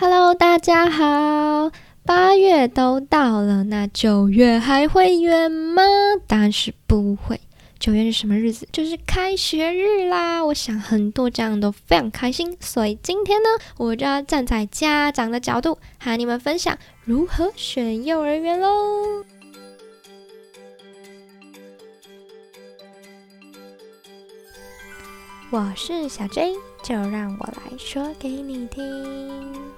Hello，大家好！八月都到了，那九月还会远吗？答案是不会。九月是什么日子？就是开学日啦！我想很多家长都非常开心，所以今天呢，我就要站在家长的角度，和你们分享如何选幼儿园喽。我是小 J，就让我来说给你听。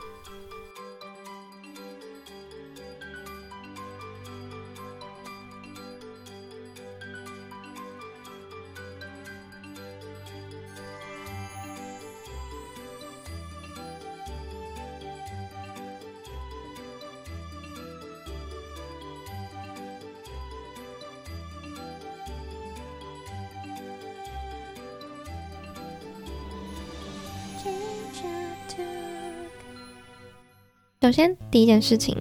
首先，第一件事情，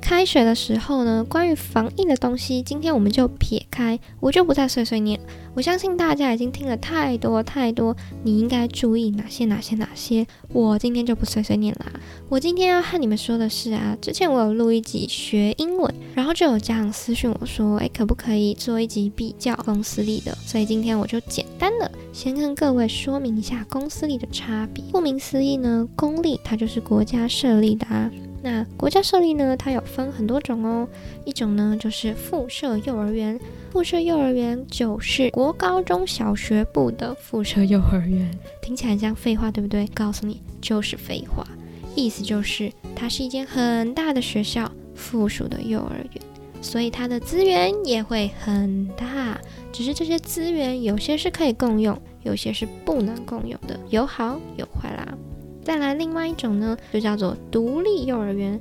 开学的时候呢，关于防疫的东西，今天我们就撇开，我就不再碎碎念。我相信大家已经听了太多太多，你应该注意哪些哪些哪些。我今天就不碎碎念啦。我今天要和你们说的是啊，之前我有录一集学英文，然后就有家长私讯我说，诶，可不可以做一集比较公司里的？所以今天我就简单的先跟各位说明一下公司里的差别。顾名思义呢，公立它就是国家设立的啊。那国家设立呢，它有分很多种哦。一种呢就是附设幼儿园，附设幼儿园就是国高中小学部的附设幼儿园。听起来像废话，对不对？告诉你，就是废话。意思就是它是一间很大的学校附属的幼儿园，所以它的资源也会很大。只是这些资源有些是可以共用，有些是不能共用的，有好有坏啦。再来另外一种呢，就叫做独立幼儿园。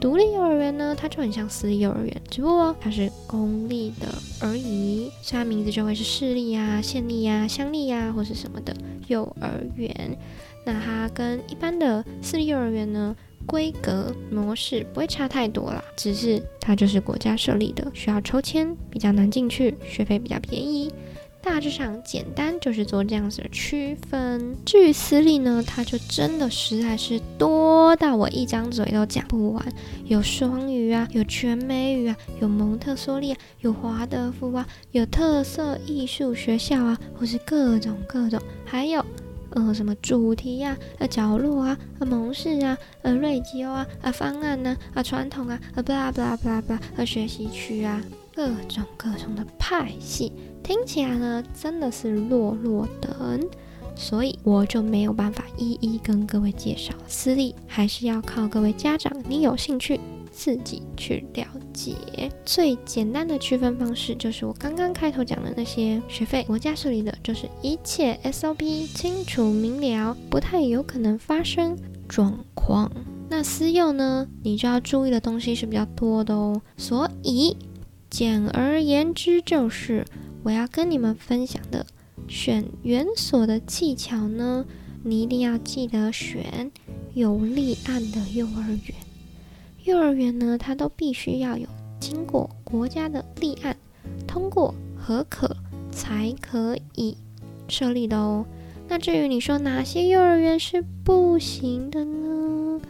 独立幼儿园呢，它就很像私立幼儿园，只不过它是公立的而已，所以它名字就会是市立呀、县立呀、乡立呀，或是什么的幼儿园。那它跟一般的私立幼儿园呢，规格模式不会差太多啦，只是它就是国家设立的，需要抽签，比较难进去，学费比较便宜。大致上简单就是做这样子的区分。至于私立呢，它就真的实在是多到我一张嘴都讲不完。有双语啊，有全美语啊，有蒙特梭利啊，有华德福啊，有特色艺术学校啊，或是各种各种，还有呃什么主题呀、呃角落啊、呃蒙氏啊、呃瑞吉欧啊、呃方案呢、啊传统啊、呃巴拉巴拉巴拉巴拉、呃学习区啊，各种各种的派系。听起来呢，真的是落落等，所以我就没有办法一一跟各位介绍。私立还是要靠各位家长，你有兴趣自己去了解。最简单的区分方式就是我刚刚开头讲的那些学费，国家设立的就是一切 SOP 清楚明了，不太有可能发生状况。那私幼呢，你就要注意的东西是比较多的哦。所以简而言之就是。我要跟你们分享的选园所的技巧呢，你一定要记得选有立案的幼儿园。幼儿园呢，它都必须要有经过国家的立案通过合可才可以设立的哦。那至于你说哪些幼儿园是不行的呢？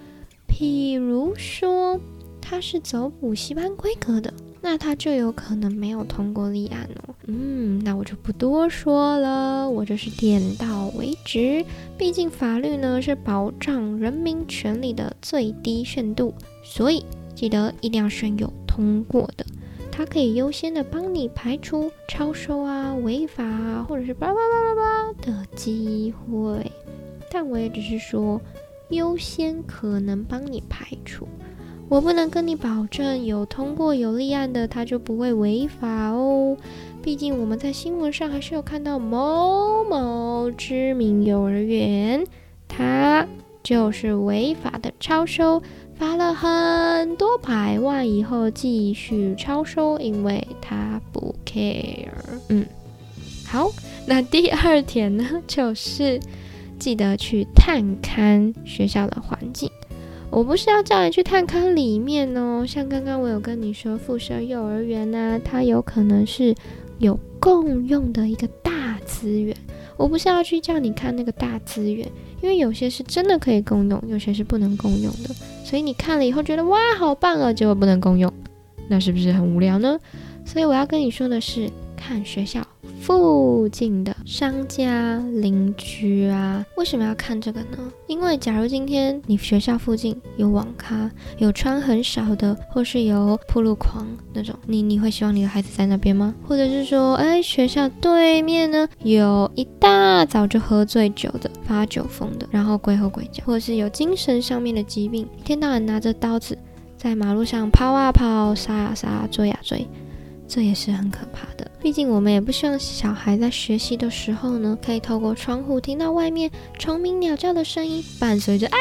譬如说，它是走补习班规格的。那他就有可能没有通过立案哦。嗯，那我就不多说了，我就是点到为止。毕竟法律呢是保障人民权利的最低限度，所以记得一定要选有通过的，它可以优先的帮你排除超收啊、违法啊，或者是叭叭叭叭叭的机会。但我也只是说，优先可能帮你排除。我不能跟你保证有通过有立案的，他就不会违法哦。毕竟我们在新闻上还是有看到某某知名幼儿园，他就是违法的超收，罚了很多百万以后继续超收，因为他不 care。嗯，好，那第二点呢，就是记得去探勘学校的环境。我不是要叫你去探勘里面哦，像刚刚我有跟你说，附设幼儿园呢，它有可能是有共用的一个大资源。我不是要去叫你看那个大资源，因为有些是真的可以共用，有些是不能共用的。所以你看了以后觉得哇好棒啊，结果不能共用，那是不是很无聊呢？所以我要跟你说的是，看学校。附近的商家、邻居啊，为什么要看这个呢？因为假如今天你学校附近有网咖，有穿很少的，或是有铺路狂那种，你你会希望你的孩子在那边吗？或者是说，哎，学校对面呢，有一大早就喝醉酒的、发酒疯的，然后鬼吼鬼叫，或者是有精神上面的疾病，一天到晚拿着刀子在马路上跑啊跑、杀啊杀、追啊追。这也是很可怕的，毕竟我们也不希望小孩在学习的时候呢，可以透过窗户听到外面虫鸣鸟叫的声音，伴随着啊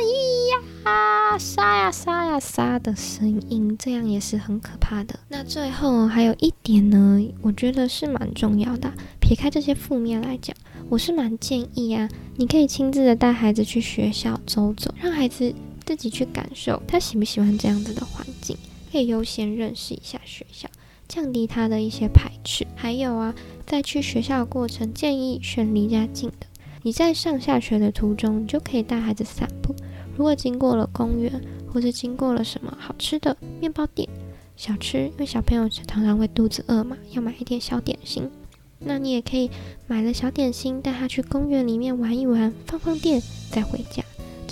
咿呀啊沙呀沙呀沙的声音，这样也是很可怕的。那最后还有一点呢，我觉得是蛮重要的。撇开这些负面来讲，我是蛮建议啊，你可以亲自的带孩子去学校走走，让孩子自己去感受他喜不喜欢这样子的环境，可以优先认识一下学校。降低他的一些排斥，还有啊，在去学校的过程，建议选离家近的。你在上下学的途中，你就可以带孩子散步。如果经过了公园，或者经过了什么好吃的面包店、小吃，因为小朋友常常会肚子饿嘛，要买一点小点心，那你也可以买了小点心，带他去公园里面玩一玩，放放电，再回家。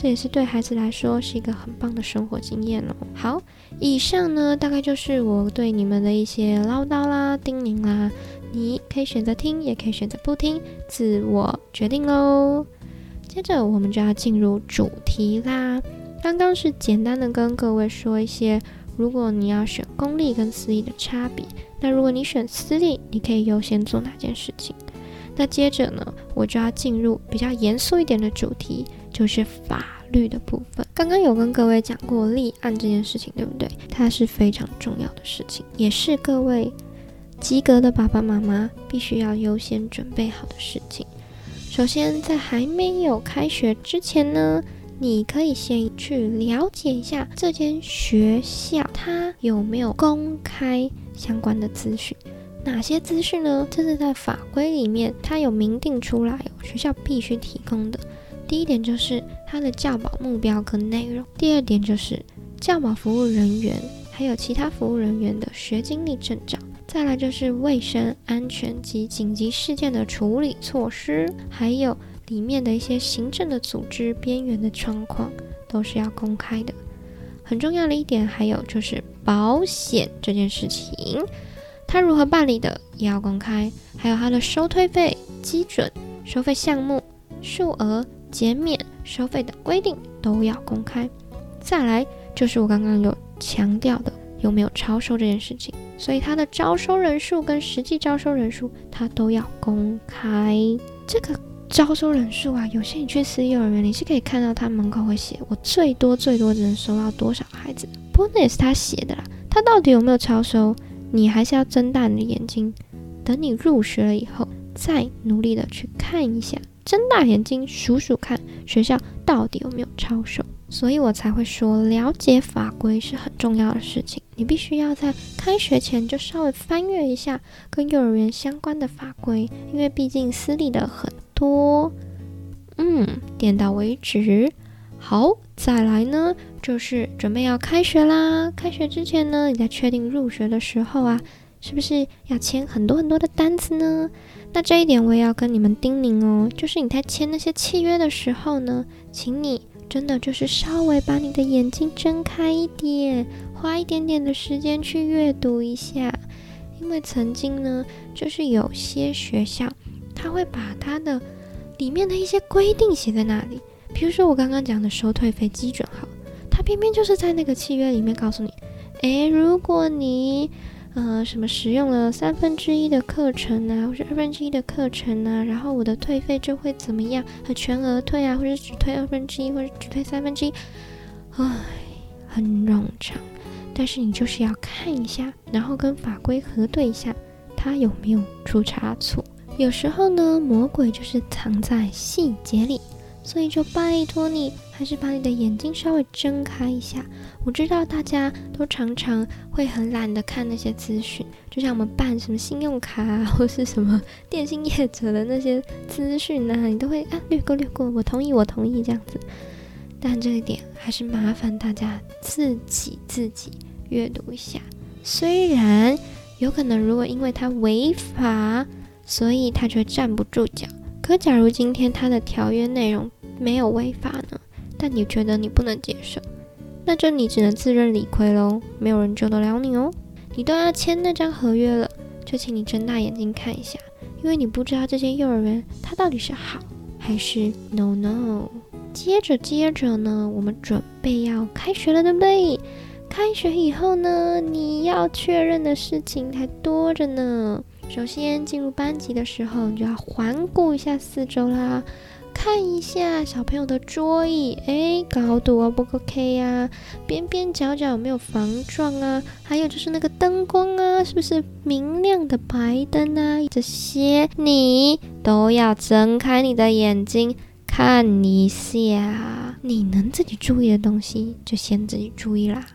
这也是对孩子来说是一个很棒的生活经验哦。好，以上呢大概就是我对你们的一些唠叨啦、叮咛啦，你可以选择听，也可以选择不听，自我决定喽。接着我们就要进入主题啦。刚刚是简单的跟各位说一些，如果你要选公立跟私立的差别，那如果你选私立，你可以优先做哪件事情？那接着呢，我就要进入比较严肃一点的主题。就是法律的部分，刚刚有跟各位讲过立案这件事情，对不对？它是非常重要的事情，也是各位及格的爸爸妈妈必须要优先准备好的事情。首先，在还没有开学之前呢，你可以先去了解一下这间学校它有没有公开相关的资讯。哪些资讯呢？这是在法规里面它有明定出来，学校必须提供的。第一点就是它的教保目标跟内容，第二点就是教保服务人员还有其他服务人员的学经历证照，再来就是卫生安全及紧急事件的处理措施，还有里面的一些行政的组织边缘的状况都是要公开的。很重要的一点还有就是保险这件事情，它如何办理的也要公开，还有它的收退费基准、收费项目、数额。减免收费的规定都要公开，再来就是我刚刚有强调的有没有超收这件事情，所以它的招收人数跟实际招收人数它都要公开。这个招收人数啊，有些你去私立幼儿园，你是可以看到他门口会写我最多最多只能收到多少孩子，不过那也是他写的啦。他到底有没有超收，你还是要睁大你的眼睛，等你入学了以后，再努力的去看一下。睁大眼睛数数看，学校到底有没有超收？所以我才会说，了解法规是很重要的事情。你必须要在开学前就稍微翻阅一下跟幼儿园相关的法规，因为毕竟私立的很多。嗯，点到为止。好，再来呢，就是准备要开学啦。开学之前呢，你在确定入学的时候啊，是不是要签很多很多的单子呢？那这一点我也要跟你们叮咛哦，就是你在签那些契约的时候呢，请你真的就是稍微把你的眼睛睁开一点，花一点点的时间去阅读一下，因为曾经呢，就是有些学校他会把他的里面的一些规定写在那里，比如说我刚刚讲的收退费基准，好，他偏偏就是在那个契约里面告诉你，诶，如果你呃，什么使用了三分之一的课程啊，或者二分之一的课程啊，然后我的退费就会怎么样？和全额退啊，或者只退二分之一，或者只退三分之一，唉，很冗长。但是你就是要看一下，然后跟法规核对一下，它有没有出差错。有时候呢，魔鬼就是藏在细节里。所以就拜托你，还是把你的眼睛稍微睁开一下。我知道大家都常常会很懒得看那些资讯，就像我们办什么信用卡啊，或是什么电信业者的那些资讯啊，你都会啊略过略过，我同意我同意这样子。但这一点还是麻烦大家自己自己阅读一下。虽然有可能，如果因为它违法，所以它就站不住脚。可假如今天它的条约内容没有违法呢？但你觉得你不能接受，那就你只能自认理亏喽。没有人救得了你哦。你都要签那张合约了，就请你睁大眼睛看一下，因为你不知道这间幼儿园它到底是好还是 no no。接着接着呢，我们准备要开学了，对不对？开学以后呢，你要确认的事情还多着呢。首先进入班级的时候，你就要环顾一下四周啦，看一下小朋友的桌椅，哎，高度 O 不 OK 呀？边边角角有没有防撞啊？还有就是那个灯光啊，是不是明亮的白灯啊？这些你都要睁开你的眼睛看一下。你能自己注意的东西，就先自己注意啦。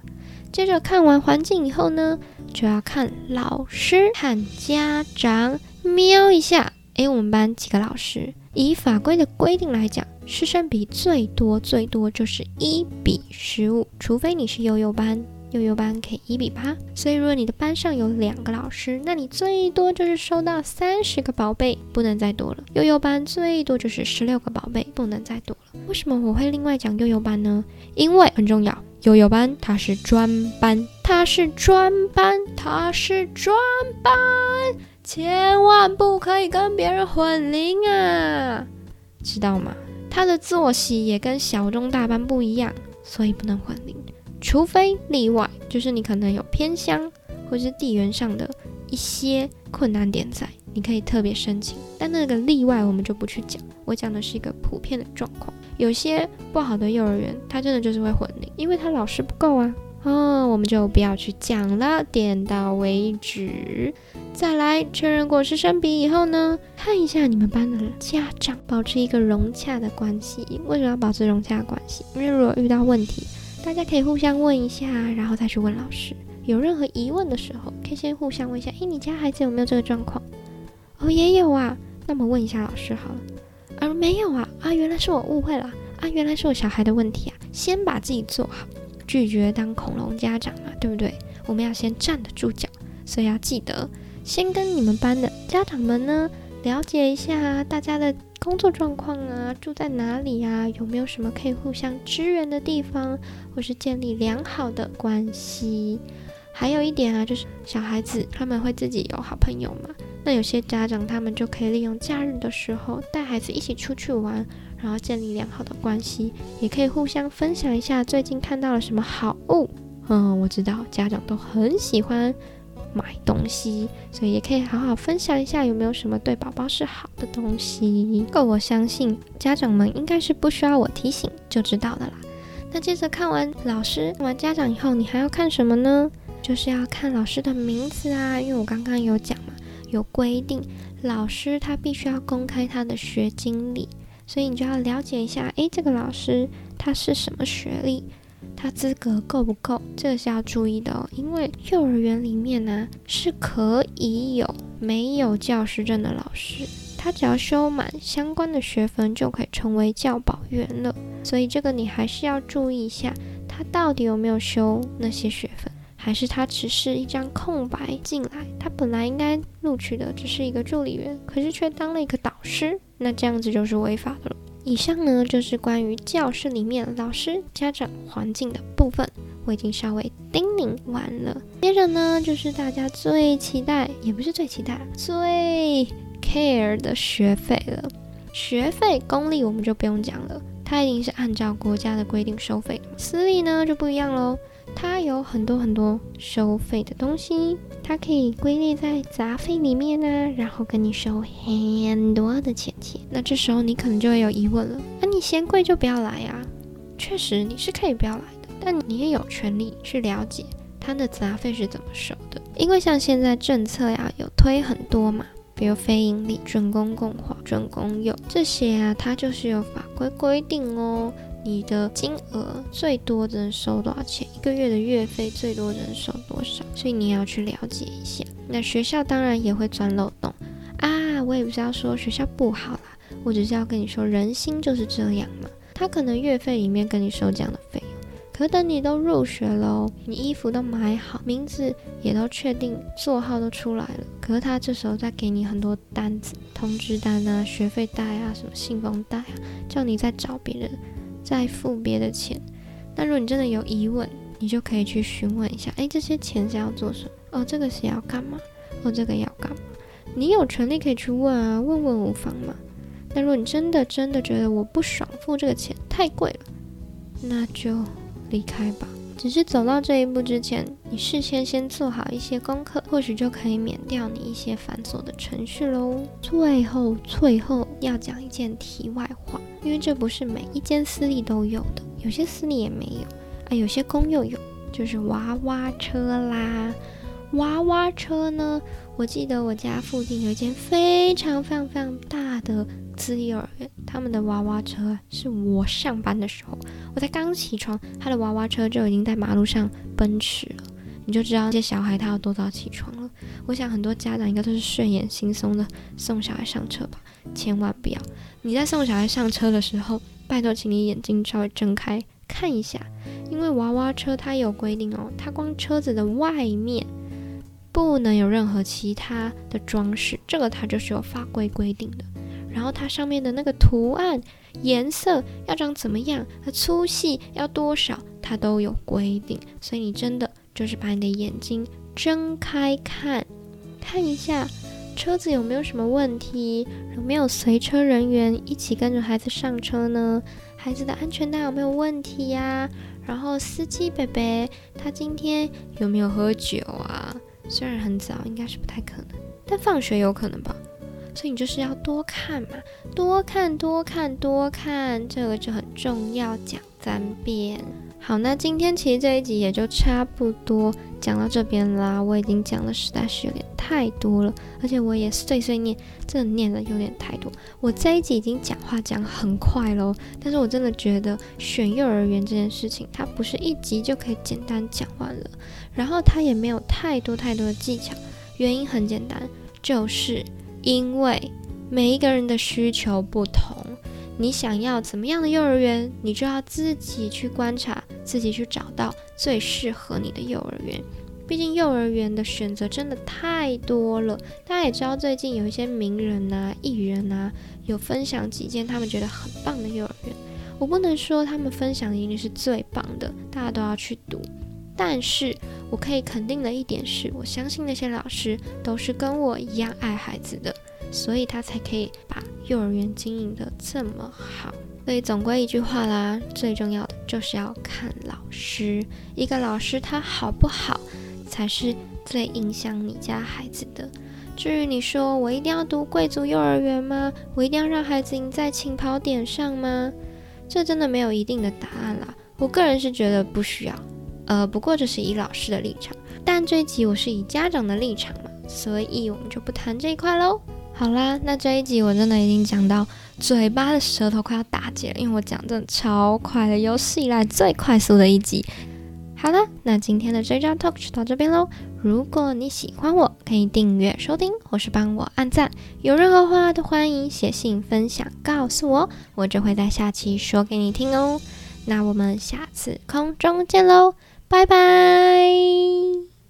接着看完环境以后呢，就要看老师和家长瞄一下。诶，我们班几个老师？以法规的规定来讲，师生比最多最多就是一比十五，除非你是幼幼班，幼幼班可以一比八。所以如果你的班上有两个老师，那你最多就是收到三十个宝贝，不能再多了。幼幼班最多就是十六个宝贝，不能再多了。为什么我会另外讲幼幼班呢？因为很重要。悠悠班，它是专班，它是专班，它是专班，千万不可以跟别人混龄啊，知道吗？他的作息也跟小中大班不一样，所以不能混龄，除非例外，就是你可能有偏乡或是地缘上的一些困难点在，你可以特别申请，但那个例外我们就不去讲，我讲的是一个普遍的状况。有些不好的幼儿园，它真的就是会混龄，因为它老师不够啊。哦，我们就不要去讲了，点到为止。再来确认过师生比以后呢，看一下你们班的家长，保持一个融洽的关系。为什么要保持融洽的关系？因为如果遇到问题，大家可以互相问一下，然后再去问老师。有任何疑问的时候，可以先互相问一下，诶，你家孩子有没有这个状况？哦，也有啊，那么问一下老师好了。而没有啊啊！原来是我误会了啊！原来是我小孩的问题啊！先把自己做好，拒绝当恐龙家长嘛，对不对？我们要先站得住脚，所以要记得先跟你们班的家长们呢了解一下大家的工作状况啊，住在哪里啊，有没有什么可以互相支援的地方，或是建立良好的关系。还有一点啊，就是小孩子他们会自己有好朋友嘛。那有些家长他们就可以利用假日的时候带孩子一起出去玩，然后建立良好的关系，也可以互相分享一下最近看到了什么好物。嗯，我知道家长都很喜欢买东西，所以也可以好好分享一下有没有什么对宝宝是好的东西。够我相信家长们应该是不需要我提醒就知道的啦。那接着看完老师、看完家长以后，你还要看什么呢？就是要看老师的名字啊，因为我刚刚有讲嘛。有规定，老师他必须要公开他的学经历，所以你就要了解一下，诶，这个老师他是什么学历，他资格够不够？这个是要注意的哦。因为幼儿园里面呢是可以有没有教师证的老师，他只要修满相关的学分就可以成为教保员了。所以这个你还是要注意一下，他到底有没有修那些学分。还是他只是一张空白进来，他本来应该录取的只是一个助理员，可是却当了一个导师，那这样子就是违法的了。以上呢就是关于教室里面老师、家长、环境的部分，我已经稍微叮咛完了。接着呢就是大家最期待，也不是最期待，最 care 的学费了。学费公立我们就不用讲了，它一定是按照国家的规定收费，私立呢就不一样喽。它有很多很多收费的东西，它可以归类在杂费里面呢，然后跟你收很多的钱钱。那这时候你可能就会有疑问了，那你嫌贵就不要来啊？确实你是可以不要来的，但你也有权利去了解它的杂费是怎么收的。因为像现在政策呀有推很多嘛，比如非盈利、准公共化、准公有这些啊，它就是有法规规定哦。你的金额最多只能收多少钱？一个月的月费最多只能收多少？所以你也要去了解一下。那学校当然也会钻漏洞啊！我也不是要说学校不好啦，我只是要跟你说，人心就是这样嘛。他可能月费里面跟你收这样的费用，可等你都入学了，你衣服都买好，名字也都确定，座号都出来了，可是他这时候再给你很多单子、通知单啊、学费袋啊、什么信封袋啊，叫你再找别人。再付别的钱，那如果你真的有疑问，你就可以去询问一下，哎，这些钱是要做什么？哦，这个是要干嘛？哦，这个要干嘛？你有权利可以去问啊，问问无妨嘛。那如果你真的真的觉得我不爽付这个钱太贵了，那就离开吧。只是走到这一步之前，你事先先做好一些功课，或许就可以免掉你一些繁琐的程序喽。最后，最后要讲一件题外话。因为这不是每一间私立都有的，有些私立也没有啊，有些公又有，就是娃娃车啦。娃娃车呢，我记得我家附近有一间非常非常非常大的私立幼儿园，他们的娃娃车是我上班的时候，我才刚起床，他的娃娃车就已经在马路上奔驰了，你就知道这些小孩他要多早起床了。我想很多家长应该都是睡眼惺忪的送小孩上车吧。千万不要！你在送小孩上车的时候，拜托，请你眼睛稍微睁开看一下，因为娃娃车它有规定哦，它光车子的外面不能有任何其他的装饰，这个它就是有法规规定的。然后它上面的那个图案、颜色要长怎么样，和粗细要多少，它都有规定。所以你真的就是把你的眼睛睁开看，看一下。车子有没有什么问题？有没有随车人员一起跟着孩子上车呢？孩子的安全带有没有问题呀？然后司机伯伯他今天有没有喝酒啊？虽然很早，应该是不太可能，但放学有可能吧。所以你就是要多看嘛，多看多看多看，这个就很重要，讲三遍。好，那今天其实这一集也就差不多讲到这边啦。我已经讲的实在是有点太多了，而且我也碎碎念，真的念的有点太多。我这一集已经讲话讲很快喽，但是我真的觉得选幼儿园这件事情，它不是一集就可以简单讲完了，然后它也没有太多太多的技巧。原因很简单，就是因为每一个人的需求不同。你想要怎么样的幼儿园，你就要自己去观察，自己去找到最适合你的幼儿园。毕竟幼儿园的选择真的太多了。大家也知道，最近有一些名人呐、艺人呐，有分享几间他们觉得很棒的幼儿园。我不能说他们分享的一定是最棒的，大家都要去读。但是我可以肯定的一点是，我相信那些老师都是跟我一样爱孩子的。所以他才可以把幼儿园经营的这么好。所以总归一句话啦，最重要的就是要看老师。一个老师他好不好，才是最影响你家孩子的。至于你说我一定要读贵族幼儿园吗？我一定要让孩子赢在起跑点上吗？这真的没有一定的答案啦。我个人是觉得不需要。呃，不过这是以老师的立场，但这一集我是以家长的立场嘛，所以我们就不谈这一块喽。好啦，那这一集我真的已经讲到嘴巴的舌头快要打结了，因为我讲真的超快的，有史以来最快速的一集。好啦，那今天的这张 talk 就到这边喽。如果你喜欢我，可以订阅收听，或是帮我按赞。有任何话都欢迎写信分享告诉我，我就会在下期说给你听哦。那我们下次空中见喽，拜拜。